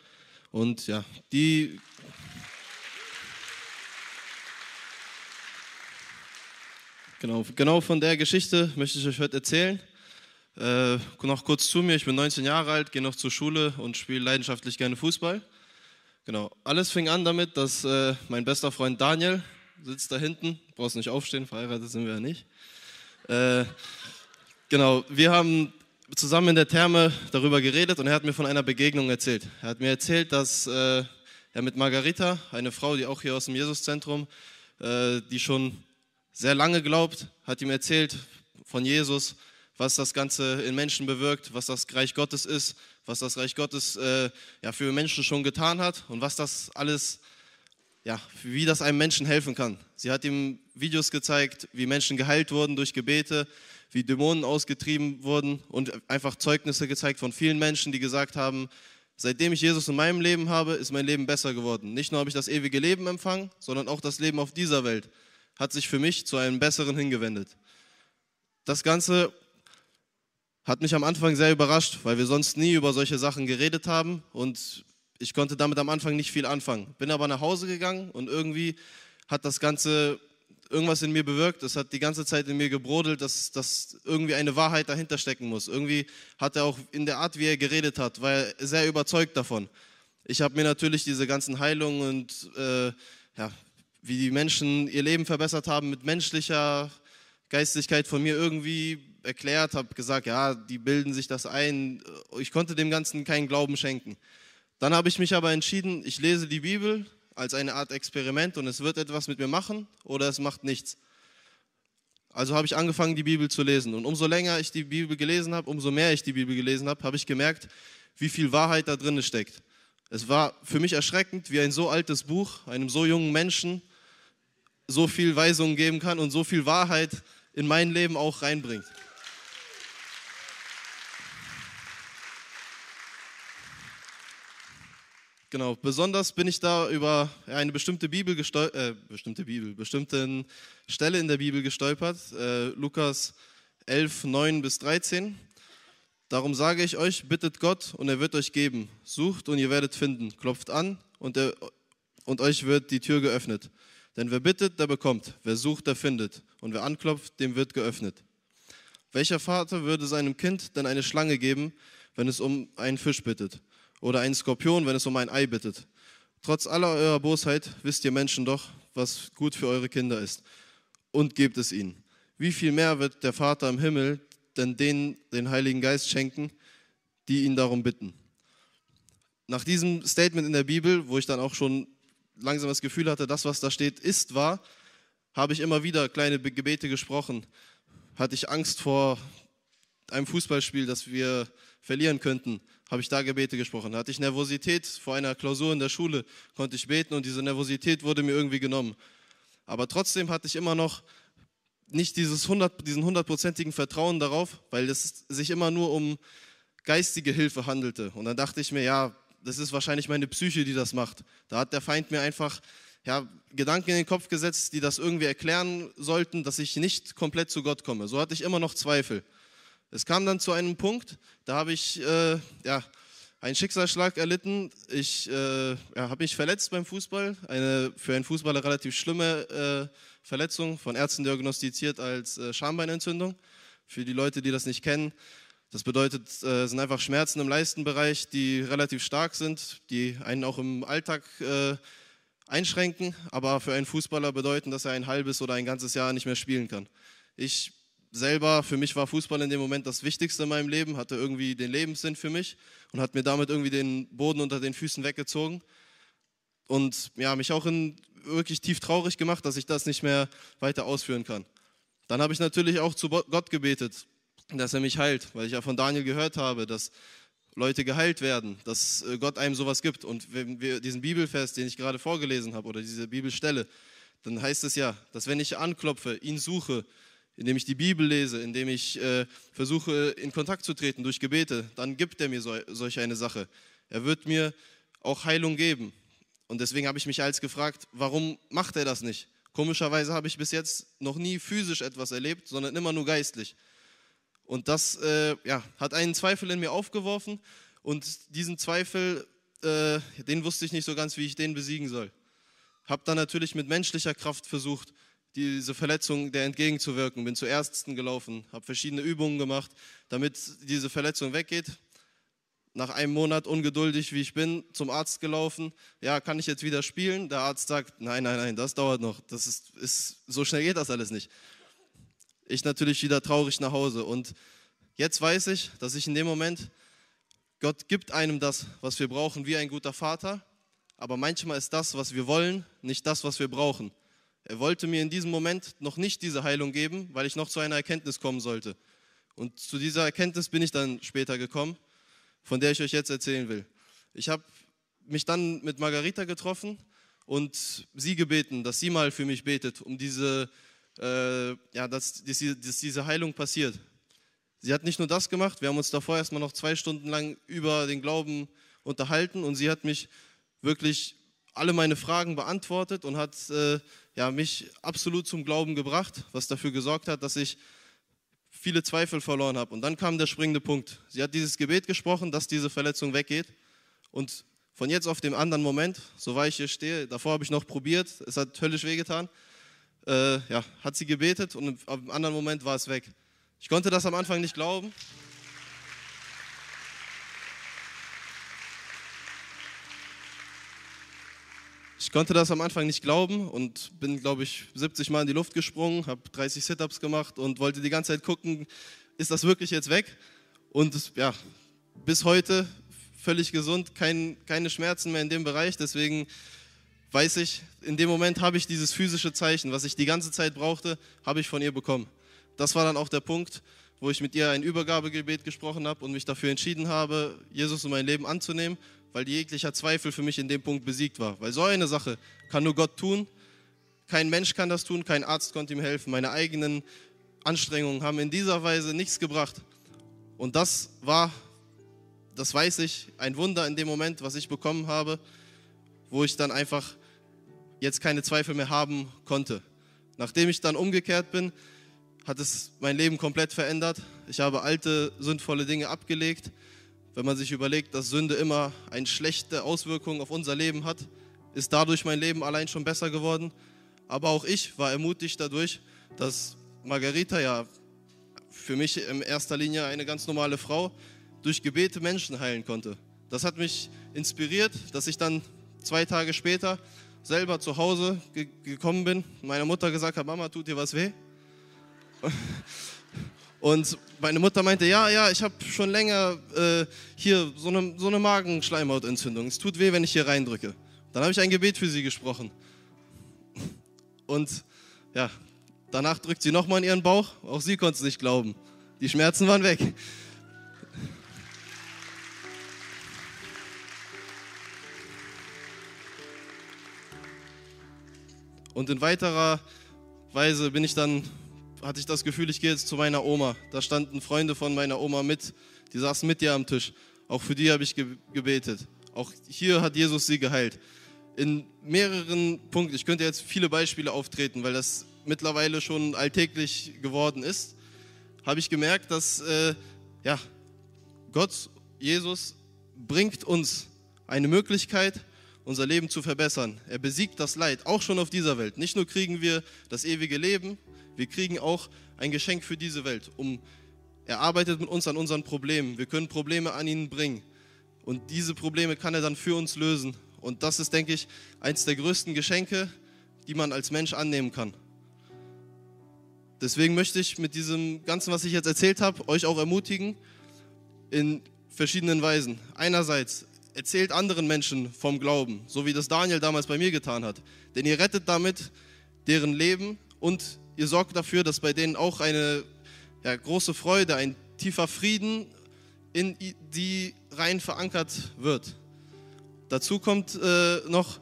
Und ja, die Genau, genau von der Geschichte möchte ich euch heute erzählen. Äh, noch kurz zu mir, ich bin 19 Jahre alt, gehe noch zur Schule und spiele leidenschaftlich gerne Fußball. Genau, alles fing an damit, dass äh, mein bester Freund Daniel sitzt da hinten, brauchst nicht aufstehen, verheiratet sind wir ja nicht. Äh, genau, wir haben zusammen in der Therme darüber geredet und er hat mir von einer Begegnung erzählt. Er hat mir erzählt, dass äh, er mit Margarita, eine Frau, die auch hier aus dem Jesuszentrum, äh, die schon sehr lange glaubt, hat ihm erzählt von Jesus, was das Ganze in Menschen bewirkt, was das Reich Gottes ist, was das Reich Gottes äh, ja, für Menschen schon getan hat und was das alles, ja, wie das einem Menschen helfen kann. Sie hat ihm Videos gezeigt, wie Menschen geheilt wurden durch Gebete, wie Dämonen ausgetrieben wurden und einfach Zeugnisse gezeigt von vielen Menschen, die gesagt haben, seitdem ich Jesus in meinem Leben habe, ist mein Leben besser geworden. Nicht nur habe ich das ewige Leben empfangen, sondern auch das Leben auf dieser Welt hat sich für mich zu einem besseren hingewendet. Das Ganze hat mich am Anfang sehr überrascht, weil wir sonst nie über solche Sachen geredet haben und ich konnte damit am Anfang nicht viel anfangen. Bin aber nach Hause gegangen und irgendwie hat das Ganze irgendwas in mir bewirkt. Es hat die ganze Zeit in mir gebrodelt, dass, dass irgendwie eine Wahrheit dahinter stecken muss. Irgendwie hat er auch in der Art, wie er geredet hat, war er sehr überzeugt davon. Ich habe mir natürlich diese ganzen Heilungen und äh, ja, wie die Menschen ihr Leben verbessert haben mit menschlicher Geistlichkeit von mir irgendwie erklärt, habe gesagt, ja, die bilden sich das ein. Ich konnte dem Ganzen keinen Glauben schenken. Dann habe ich mich aber entschieden, ich lese die Bibel als eine Art Experiment und es wird etwas mit mir machen oder es macht nichts. Also habe ich angefangen, die Bibel zu lesen. Und umso länger ich die Bibel gelesen habe, umso mehr ich die Bibel gelesen habe, habe ich gemerkt, wie viel Wahrheit da drin steckt. Es war für mich erschreckend, wie ein so altes Buch einem so jungen Menschen so viel Weisung geben kann und so viel Wahrheit in mein Leben auch reinbringt. Genau, besonders bin ich da über eine bestimmte Bibel gestolpert, äh, bestimmte Bibel, bestimmte Stelle in der Bibel gestolpert, äh, Lukas 11, 9 bis 13. Darum sage ich euch, bittet Gott und er wird euch geben. Sucht und ihr werdet finden. Klopft an und, er, und euch wird die Tür geöffnet. Denn wer bittet, der bekommt. Wer sucht, der findet. Und wer anklopft, dem wird geöffnet. Welcher Vater würde seinem Kind denn eine Schlange geben, wenn es um einen Fisch bittet? Oder einen Skorpion, wenn es um ein Ei bittet? Trotz aller eurer Bosheit wisst ihr Menschen doch, was gut für eure Kinder ist. Und gebt es ihnen. Wie viel mehr wird der Vater im Himmel denn denen den Heiligen Geist schenken, die ihn darum bitten? Nach diesem Statement in der Bibel, wo ich dann auch schon langsam das Gefühl hatte, das, was da steht, ist wahr, habe ich immer wieder kleine Gebete gesprochen. Hatte ich Angst vor einem Fußballspiel, das wir verlieren könnten, habe ich da Gebete gesprochen. Hatte ich Nervosität vor einer Klausur in der Schule, konnte ich beten und diese Nervosität wurde mir irgendwie genommen. Aber trotzdem hatte ich immer noch nicht dieses 100, diesen hundertprozentigen Vertrauen darauf, weil es sich immer nur um geistige Hilfe handelte. Und dann dachte ich mir, ja, das ist wahrscheinlich meine Psyche, die das macht. Da hat der Feind mir einfach ja, Gedanken in den Kopf gesetzt, die das irgendwie erklären sollten, dass ich nicht komplett zu Gott komme. So hatte ich immer noch Zweifel. Es kam dann zu einem Punkt, da habe ich äh, ja, einen Schicksalsschlag erlitten. Ich äh, ja, habe mich verletzt beim Fußball. Eine für einen Fußballer relativ schlimme äh, Verletzung, von Ärzten diagnostiziert als äh, Schambeinentzündung. Für die Leute, die das nicht kennen, das bedeutet, äh, sind einfach Schmerzen im Leistenbereich, die relativ stark sind, die einen auch im Alltag äh, einschränken, aber für einen Fußballer bedeuten, dass er ein halbes oder ein ganzes Jahr nicht mehr spielen kann. Ich selber, für mich war Fußball in dem Moment das Wichtigste in meinem Leben, hatte irgendwie den Lebenssinn für mich und hat mir damit irgendwie den Boden unter den Füßen weggezogen und ja, mich auch in, wirklich tief traurig gemacht, dass ich das nicht mehr weiter ausführen kann. Dann habe ich natürlich auch zu Gott gebetet, dass er mich heilt, weil ich ja von Daniel gehört habe, dass Leute geheilt werden, dass äh, Gott einem sowas gibt. Und wenn wir diesen Bibelvers, den ich gerade vorgelesen habe, oder diese Bibelstelle, dann heißt es ja, dass wenn ich anklopfe, ihn suche, indem ich die Bibel lese, indem ich äh, versuche, in Kontakt zu treten durch Gebete, dann gibt er mir so, solch eine Sache. Er wird mir auch Heilung geben. Und deswegen habe ich mich als gefragt, warum macht er das nicht? Komischerweise habe ich bis jetzt noch nie physisch etwas erlebt, sondern immer nur geistlich. Und das äh, ja, hat einen Zweifel in mir aufgeworfen und diesen Zweifel, äh, den wusste ich nicht so ganz, wie ich den besiegen soll. Habe dann natürlich mit menschlicher Kraft versucht, diese Verletzung der entgegenzuwirken. Bin zu Ärzten gelaufen, habe verschiedene Übungen gemacht, damit diese Verletzung weggeht. Nach einem Monat, ungeduldig wie ich bin, zum Arzt gelaufen. Ja, kann ich jetzt wieder spielen? Der Arzt sagt, nein, nein, nein, das dauert noch. Das ist, ist so schnell geht das alles nicht ich natürlich wieder traurig nach Hause. Und jetzt weiß ich, dass ich in dem Moment, Gott gibt einem das, was wir brauchen, wie ein guter Vater. Aber manchmal ist das, was wir wollen, nicht das, was wir brauchen. Er wollte mir in diesem Moment noch nicht diese Heilung geben, weil ich noch zu einer Erkenntnis kommen sollte. Und zu dieser Erkenntnis bin ich dann später gekommen, von der ich euch jetzt erzählen will. Ich habe mich dann mit Margarita getroffen und sie gebeten, dass sie mal für mich betet, um diese äh, ja, dass, dass, dass diese Heilung passiert. Sie hat nicht nur das gemacht, wir haben uns davor erstmal noch zwei Stunden lang über den Glauben unterhalten und sie hat mich wirklich alle meine Fragen beantwortet und hat äh, ja, mich absolut zum Glauben gebracht, was dafür gesorgt hat, dass ich viele Zweifel verloren habe. Und dann kam der springende Punkt. Sie hat dieses Gebet gesprochen, dass diese Verletzung weggeht. Und von jetzt auf den anderen Moment, so war ich hier stehe, davor habe ich noch probiert, es hat höllisch wehgetan, äh, ja, hat sie gebetet und im anderen Moment war es weg. Ich konnte das am Anfang nicht glauben. Ich konnte das am Anfang nicht glauben und bin, glaube ich, 70 Mal in die Luft gesprungen, habe 30 Sit-ups gemacht und wollte die ganze Zeit gucken, ist das wirklich jetzt weg? Und ja, bis heute völlig gesund, kein, keine Schmerzen mehr in dem Bereich. Deswegen weiß ich, in dem Moment habe ich dieses physische Zeichen, was ich die ganze Zeit brauchte, habe ich von ihr bekommen. Das war dann auch der Punkt, wo ich mit ihr ein Übergabegebet gesprochen habe und mich dafür entschieden habe, Jesus in mein Leben anzunehmen, weil jeglicher Zweifel für mich in dem Punkt besiegt war. Weil so eine Sache kann nur Gott tun. Kein Mensch kann das tun, kein Arzt konnte ihm helfen. Meine eigenen Anstrengungen haben in dieser Weise nichts gebracht. Und das war, das weiß ich, ein Wunder in dem Moment, was ich bekommen habe, wo ich dann einfach jetzt keine Zweifel mehr haben konnte. Nachdem ich dann umgekehrt bin, hat es mein Leben komplett verändert. Ich habe alte, sündvolle Dinge abgelegt. Wenn man sich überlegt, dass Sünde immer eine schlechte Auswirkung auf unser Leben hat, ist dadurch mein Leben allein schon besser geworden. Aber auch ich war ermutigt dadurch, dass Margarita ja für mich in erster Linie eine ganz normale Frau durch Gebete Menschen heilen konnte. Das hat mich inspiriert, dass ich dann zwei Tage später selber zu Hause ge gekommen bin, meiner Mutter gesagt habe, Mama, tut dir was weh? Und meine Mutter meinte, ja, ja, ich habe schon länger äh, hier so eine, so eine Magenschleimhautentzündung. Es tut weh, wenn ich hier reindrücke. Dann habe ich ein Gebet für sie gesprochen. Und ja, danach drückt sie nochmal in ihren Bauch. Auch sie konnte es nicht glauben. Die Schmerzen waren weg. Und in weiterer Weise bin ich dann, hatte ich das Gefühl, ich gehe jetzt zu meiner Oma. Da standen Freunde von meiner Oma mit, die saßen mit ihr am Tisch. Auch für die habe ich gebetet. Auch hier hat Jesus sie geheilt. In mehreren Punkten, ich könnte jetzt viele Beispiele auftreten, weil das mittlerweile schon alltäglich geworden ist, habe ich gemerkt, dass äh, ja, Gott, Jesus bringt uns eine Möglichkeit, unser Leben zu verbessern. Er besiegt das Leid, auch schon auf dieser Welt. Nicht nur kriegen wir das ewige Leben, wir kriegen auch ein Geschenk für diese Welt. Um, er arbeitet mit uns an unseren Problemen. Wir können Probleme an ihn bringen. Und diese Probleme kann er dann für uns lösen. Und das ist, denke ich, eines der größten Geschenke, die man als Mensch annehmen kann. Deswegen möchte ich mit diesem Ganzen, was ich jetzt erzählt habe, euch auch ermutigen in verschiedenen Weisen. Einerseits erzählt anderen Menschen vom Glauben, so wie das Daniel damals bei mir getan hat. Denn ihr rettet damit deren Leben und ihr sorgt dafür, dass bei denen auch eine ja, große Freude, ein tiefer Frieden in die rein verankert wird. Dazu kommt äh, noch,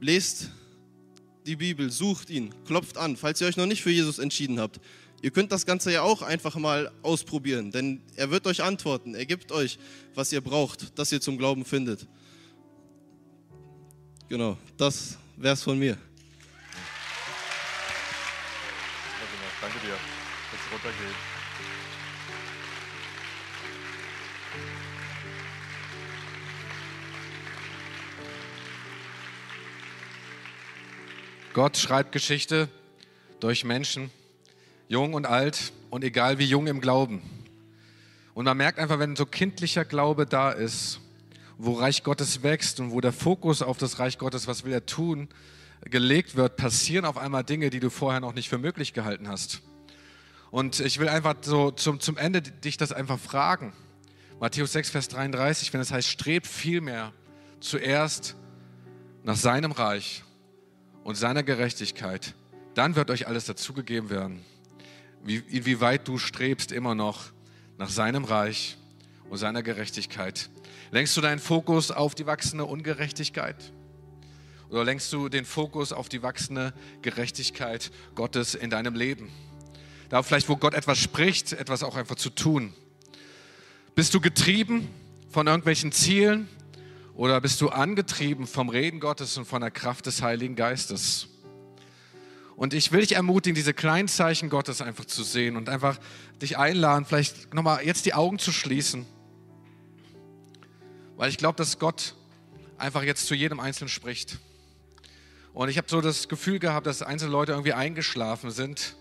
lest die Bibel, sucht ihn, klopft an, falls ihr euch noch nicht für Jesus entschieden habt. Ihr könnt das Ganze ja auch einfach mal ausprobieren, denn er wird euch antworten. Er gibt euch, was ihr braucht, dass ihr zum Glauben findet. Genau, das wäre es von mir. Danke dir. Jetzt runtergehen. Gott schreibt Geschichte durch Menschen, jung und alt und egal wie jung im Glauben. Und man merkt einfach, wenn so kindlicher Glaube da ist, wo Reich Gottes wächst und wo der Fokus auf das Reich Gottes, was will er tun, gelegt wird, passieren auf einmal Dinge, die du vorher noch nicht für möglich gehalten hast. Und ich will einfach so zum, zum Ende dich das einfach fragen. Matthäus 6, Vers 33, wenn es heißt, strebt vielmehr zuerst nach seinem Reich und seiner Gerechtigkeit, dann wird euch alles dazugegeben werden. Wie, inwieweit du strebst immer noch nach seinem Reich und seiner Gerechtigkeit. Lenkst du deinen Fokus auf die wachsende Ungerechtigkeit? Oder lenkst du den Fokus auf die wachsende Gerechtigkeit Gottes in deinem Leben? Da vielleicht, wo Gott etwas spricht, etwas auch einfach zu tun. Bist du getrieben von irgendwelchen Zielen? Oder bist du angetrieben vom Reden Gottes und von der Kraft des Heiligen Geistes? Und ich will dich ermutigen, diese kleinen Zeichen Gottes einfach zu sehen und einfach dich einladen, vielleicht nochmal jetzt die Augen zu schließen. Weil ich glaube, dass Gott einfach jetzt zu jedem Einzelnen spricht. Und ich habe so das Gefühl gehabt, dass einzelne Leute irgendwie eingeschlafen sind.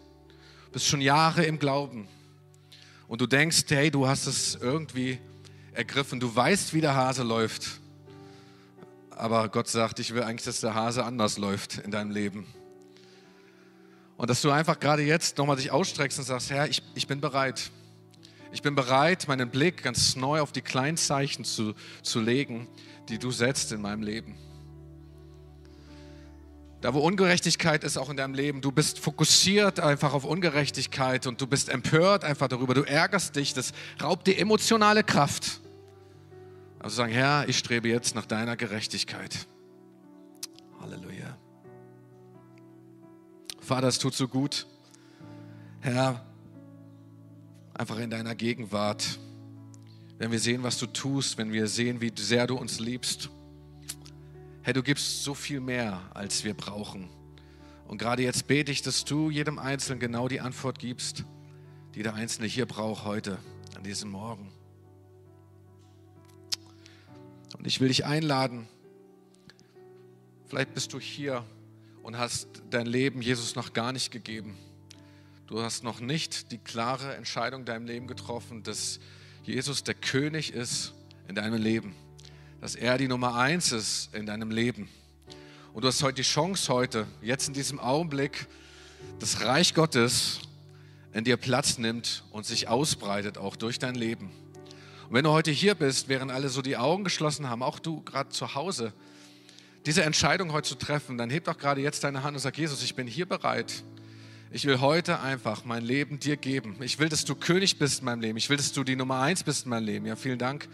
Du bist schon Jahre im Glauben. Und du denkst, hey, du hast es irgendwie ergriffen. Du weißt, wie der Hase läuft aber Gott sagt, ich will eigentlich, dass der Hase anders läuft in deinem Leben. Und dass du einfach gerade jetzt nochmal dich ausstreckst und sagst, Herr, ich, ich bin bereit. Ich bin bereit, meinen Blick ganz neu auf die kleinen Zeichen zu, zu legen, die du setzt in meinem Leben. Da, wo Ungerechtigkeit ist, auch in deinem Leben, du bist fokussiert einfach auf Ungerechtigkeit und du bist empört einfach darüber, du ärgerst dich, das raubt dir emotionale Kraft. Also sagen, Herr, ich strebe jetzt nach deiner Gerechtigkeit. Halleluja. Vater, es tut so gut, Herr, einfach in deiner Gegenwart, wenn wir sehen, was du tust, wenn wir sehen, wie sehr du uns liebst. Herr, du gibst so viel mehr, als wir brauchen. Und gerade jetzt bete ich, dass du jedem Einzelnen genau die Antwort gibst, die der Einzelne hier braucht heute, an diesem Morgen. Und ich will dich einladen. Vielleicht bist du hier und hast dein Leben Jesus noch gar nicht gegeben. Du hast noch nicht die klare Entscheidung in deinem Leben getroffen, dass Jesus der König ist in deinem Leben. Dass er die Nummer eins ist in deinem Leben. Und du hast heute die Chance, heute, jetzt in diesem Augenblick, das Reich Gottes in dir Platz nimmt und sich ausbreitet, auch durch dein Leben. Und wenn du heute hier bist, während alle so die Augen geschlossen haben, auch du gerade zu Hause, diese Entscheidung heute zu treffen, dann heb doch gerade jetzt deine Hand und sag, Jesus, ich bin hier bereit. Ich will heute einfach mein Leben dir geben. Ich will, dass du König bist in meinem Leben. Ich will, dass du die Nummer eins bist in meinem Leben. Ja, vielen Dank.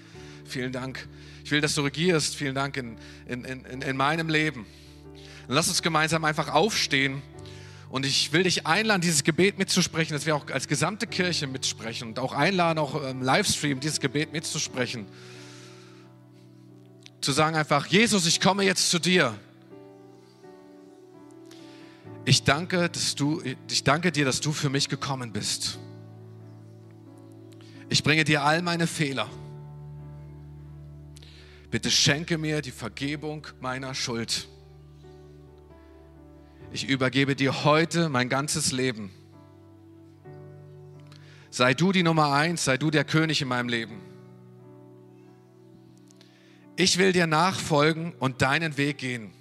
Vielen Dank. Ich will, dass du regierst. Vielen Dank in, in, in, in meinem Leben. Und lass uns gemeinsam einfach aufstehen. Und ich will dich einladen, dieses Gebet mitzusprechen, dass wir auch als gesamte Kirche mitsprechen und auch einladen, auch im Livestream dieses Gebet mitzusprechen. Zu sagen einfach, Jesus, ich komme jetzt zu dir. Ich danke, dass du, ich danke dir, dass du für mich gekommen bist. Ich bringe dir all meine Fehler. Bitte schenke mir die Vergebung meiner Schuld. Ich übergebe dir heute mein ganzes Leben. Sei du die Nummer eins, sei du der König in meinem Leben. Ich will dir nachfolgen und deinen Weg gehen.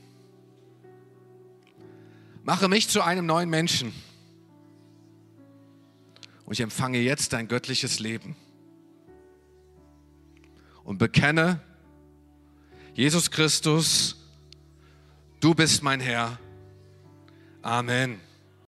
Mache mich zu einem neuen Menschen. Und ich empfange jetzt dein göttliches Leben. Und bekenne, Jesus Christus, du bist mein Herr. Amen.